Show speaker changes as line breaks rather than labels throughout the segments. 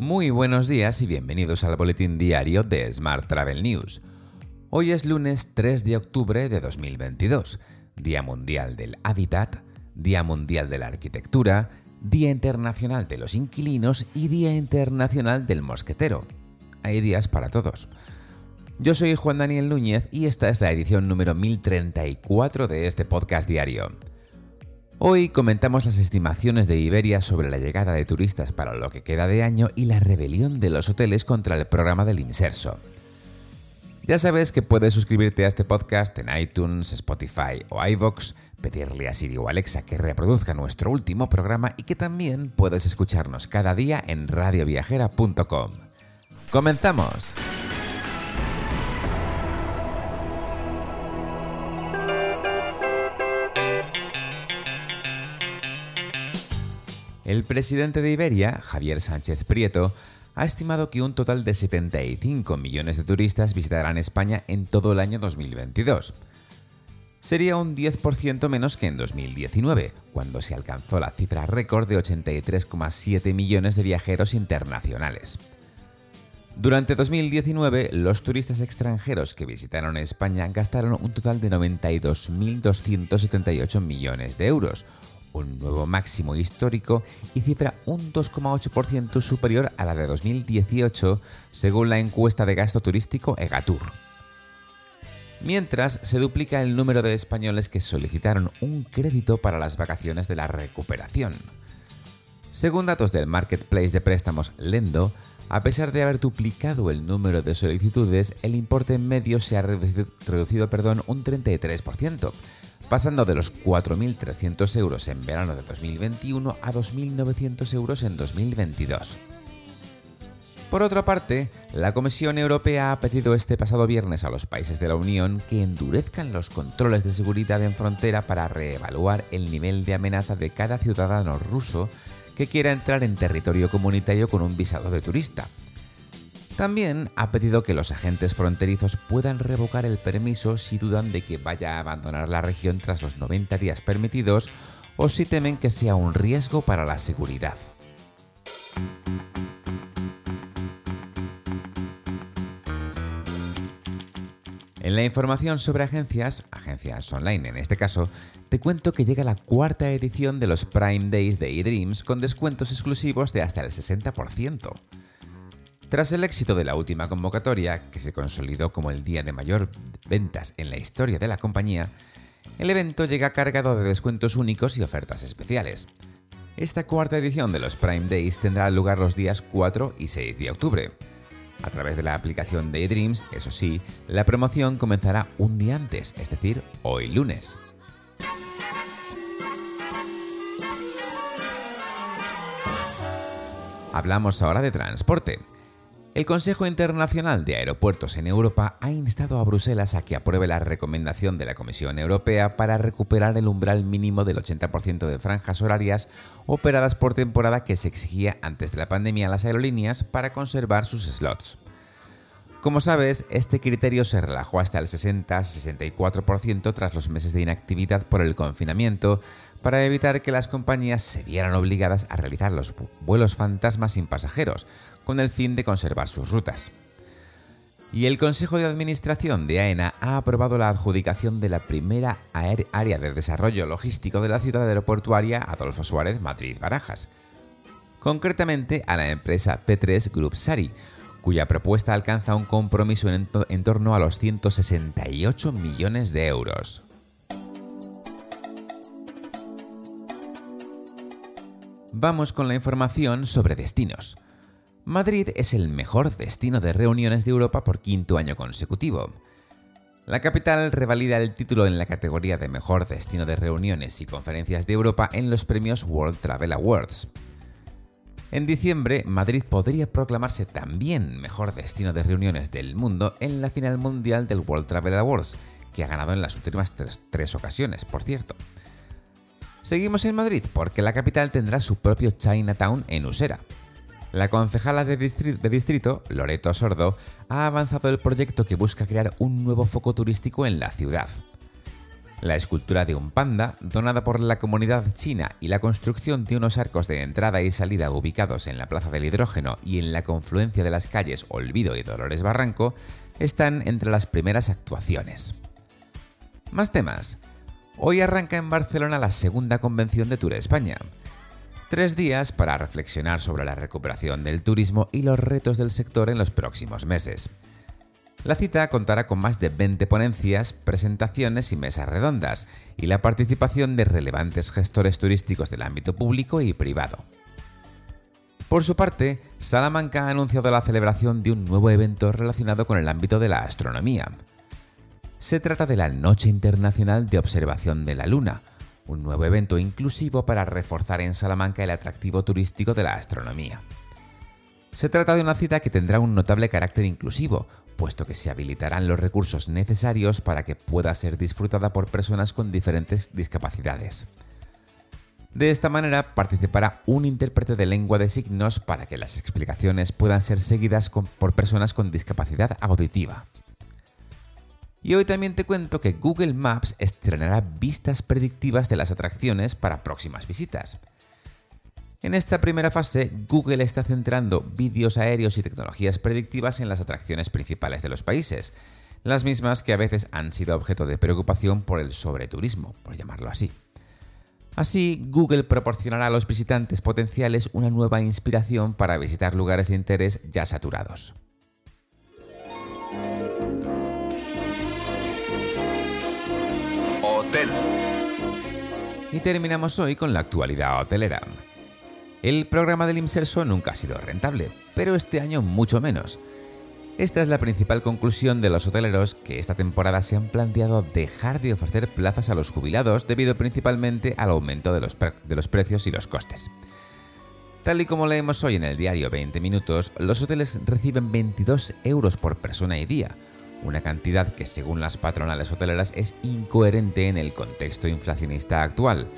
Muy buenos días y bienvenidos al boletín diario de Smart Travel News. Hoy es lunes 3 de octubre de 2022, Día Mundial del Hábitat, Día Mundial de la Arquitectura, Día Internacional de los Inquilinos y Día Internacional del Mosquetero. Hay días para todos. Yo soy Juan Daniel Núñez y esta es la edición número 1034 de este podcast diario. Hoy comentamos las estimaciones de Iberia sobre la llegada de turistas para lo que queda de año y la rebelión de los hoteles contra el programa del Inserso. Ya sabes que puedes suscribirte a este podcast en iTunes, Spotify o iVoox, pedirle a Siri o Alexa que reproduzca nuestro último programa y que también puedes escucharnos cada día en radioviajera.com. ¡Comenzamos! El presidente de Iberia, Javier Sánchez Prieto, ha estimado que un total de 75 millones de turistas visitarán España en todo el año 2022. Sería un 10% menos que en 2019, cuando se alcanzó la cifra récord de 83,7 millones de viajeros internacionales. Durante 2019, los turistas extranjeros que visitaron España gastaron un total de 92.278 millones de euros, un nuevo máximo histórico y cifra un 2,8% superior a la de 2018 según la encuesta de gasto turístico EGATUR. Mientras se duplica el número de españoles que solicitaron un crédito para las vacaciones de la recuperación. Según datos del marketplace de préstamos Lendo, a pesar de haber duplicado el número de solicitudes, el importe medio se ha reducido, un 33%, pasando de los 4.300 euros en verano de 2021 a 2.900 euros en 2022. Por otra parte, la Comisión Europea ha pedido este pasado viernes a los países de la Unión que endurezcan los controles de seguridad en frontera para reevaluar el nivel de amenaza de cada ciudadano ruso que quiera entrar en territorio comunitario con un visado de turista, también ha pedido que los agentes fronterizos puedan revocar el permiso si dudan de que vaya a abandonar la región tras los 90 días permitidos o si temen que sea un riesgo para la seguridad. En la información sobre agencias, agencias online en este caso, te cuento que llega la cuarta edición de los Prime Days de eDreams con descuentos exclusivos de hasta el 60%. Tras el éxito de la última convocatoria, que se consolidó como el día de mayor ventas en la historia de la compañía, el evento llega cargado de descuentos únicos y ofertas especiales. Esta cuarta edición de los Prime Days tendrá lugar los días 4 y 6 de octubre. A través de la aplicación Daydreams, eso sí, la promoción comenzará un día antes, es decir, hoy lunes. Hablamos ahora de transporte. El Consejo Internacional de Aeropuertos en Europa ha instado a Bruselas a que apruebe la recomendación de la Comisión Europea para recuperar el umbral mínimo del 80% de franjas horarias operadas por temporada que se exigía antes de la pandemia a las aerolíneas para conservar sus slots. Como sabes, este criterio se relajó hasta el 60-64% tras los meses de inactividad por el confinamiento, para evitar que las compañías se vieran obligadas a realizar los vuelos fantasmas sin pasajeros, con el fin de conservar sus rutas. Y el Consejo de Administración de AENA ha aprobado la adjudicación de la primera área de desarrollo logístico de la ciudad aeroportuaria Adolfo Suárez Madrid-Barajas, concretamente a la empresa P3 Group Sari, cuya propuesta alcanza un compromiso en, torno a los 168 millones de euros. Vamos con la información sobre destinos. Madrid es el mejor destino de reuniones de Europa por quinto año consecutivo. La capital revalida el título en la categoría de mejor destino de reuniones y conferencias de Europa en los premios World Travel Awards. En diciembre, Madrid podría proclamarse también mejor destino de reuniones del mundo en la final mundial del World Travel Awards, que ha ganado en las últimas tres, ocasiones, por cierto. Seguimos en Madrid porque la capital tendrá su propio Chinatown en Usera. La concejala de, distrito, Loreto Sordo, ha avanzado el proyecto que busca crear un nuevo foco turístico en la ciudad. La escultura de un panda, donada por la comunidad china, y la construcción de unos arcos de entrada y salida ubicados en la Plaza del Hidrógeno y en la confluencia de las calles Olvido y Dolores Barranco, están entre las primeras actuaciones. Más temas. Hoy arranca en Barcelona la segunda convención de Tour España. Tres días para reflexionar sobre la recuperación del turismo y los retos del sector en los próximos meses. La cita contará con más de 20 ponencias, presentaciones y mesas redondas, y la participación de relevantes gestores turísticos del ámbito público y privado. Por su parte, Salamanca ha anunciado la celebración de un nuevo evento relacionado con el ámbito de la astronomía. Se trata de la Noche Internacional de Observación de la Luna, un nuevo evento inclusivo para reforzar en Salamanca el atractivo turístico de la astronomía. Se trata de una cita que tendrá un notable carácter inclusivo, puesto que se habilitarán los recursos necesarios para que pueda ser disfrutada por personas con diferentes discapacidades. De esta manera participará un intérprete de lengua de signos para que las explicaciones puedan ser seguidas por personas con discapacidad auditiva. Y hoy también te cuento que Google Maps estrenará vistas predictivas de las atracciones para próximas visitas. En esta primera fase, Google está centrando vídeos aéreos y tecnologías predictivas en las atracciones principales de los países, las mismas que a veces han sido objeto de preocupación por el sobreturismo, por llamarlo así. Así, Google proporcionará a los visitantes potenciales una nueva inspiración para visitar lugares de interés ya saturados. Hotel. Y terminamos hoy con la actualidad hotelera. El programa del IMSERSO nunca ha sido rentable, pero este año mucho menos. Esta es la principal conclusión de los hoteleros que esta temporada se han planteado dejar de ofrecer plazas a los jubilados debido principalmente al aumento de los, de los precios y los costes. Tal y como leemos hoy en el diario 20 Minutos, los hoteles reciben 22 euros por persona y día, una cantidad que según las patronales hoteleras es incoherente en el contexto inflacionista actual,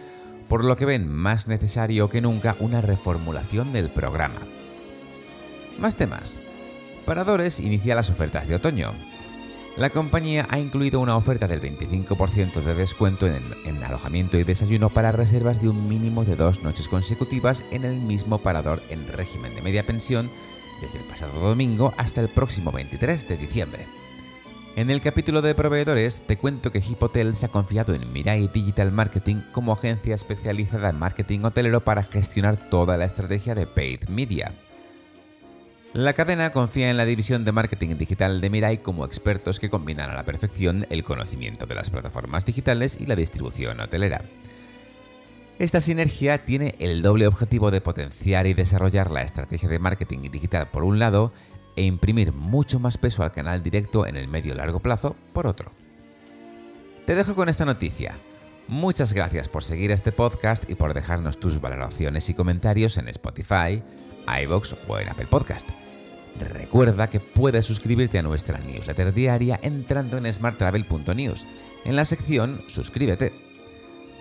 por lo que ven más necesario que nunca una reformulación del programa. Más temas. Paradores inicia las ofertas de otoño. La compañía ha incluido una oferta del 25% de descuento en, en, alojamiento y desayuno para reservas de un mínimo de dos noches consecutivas en el mismo parador en régimen de media pensión desde el pasado domingo hasta el próximo 23 de diciembre. En el capítulo de proveedores te cuento que Hipotel se ha confiado en Mirai Digital Marketing como agencia especializada en marketing hotelero para gestionar toda la estrategia de paid media. La cadena confía en la división de marketing digital de Mirai como expertos que combinan a la perfección el conocimiento de las plataformas digitales y la distribución hotelera. Esta sinergia tiene el doble objetivo de potenciar y desarrollar la estrategia de marketing digital por un lado e imprimir mucho más peso al canal directo en el medio largo plazo por otro. Te dejo con esta noticia. Muchas gracias por seguir este podcast y por dejarnos tus valoraciones y comentarios en Spotify, iVoox o en Apple Podcast. Recuerda que puedes suscribirte a nuestra newsletter diaria entrando en smarttravel.news, en la sección Suscríbete.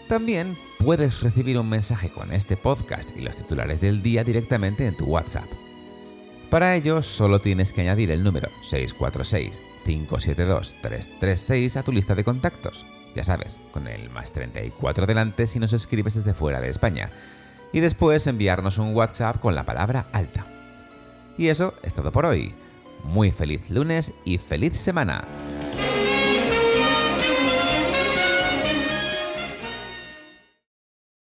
También puedes recibir un mensaje con este podcast y los titulares del día directamente en tu WhatsApp. Para ello, solo tienes que añadir el número 646-572-336 a tu lista de contactos. Ya sabes, con el más 34 delante si nos escribes desde fuera de España. Y después enviarnos un WhatsApp con la palabra alta. Y eso es todo por hoy. Muy feliz lunes y feliz semana.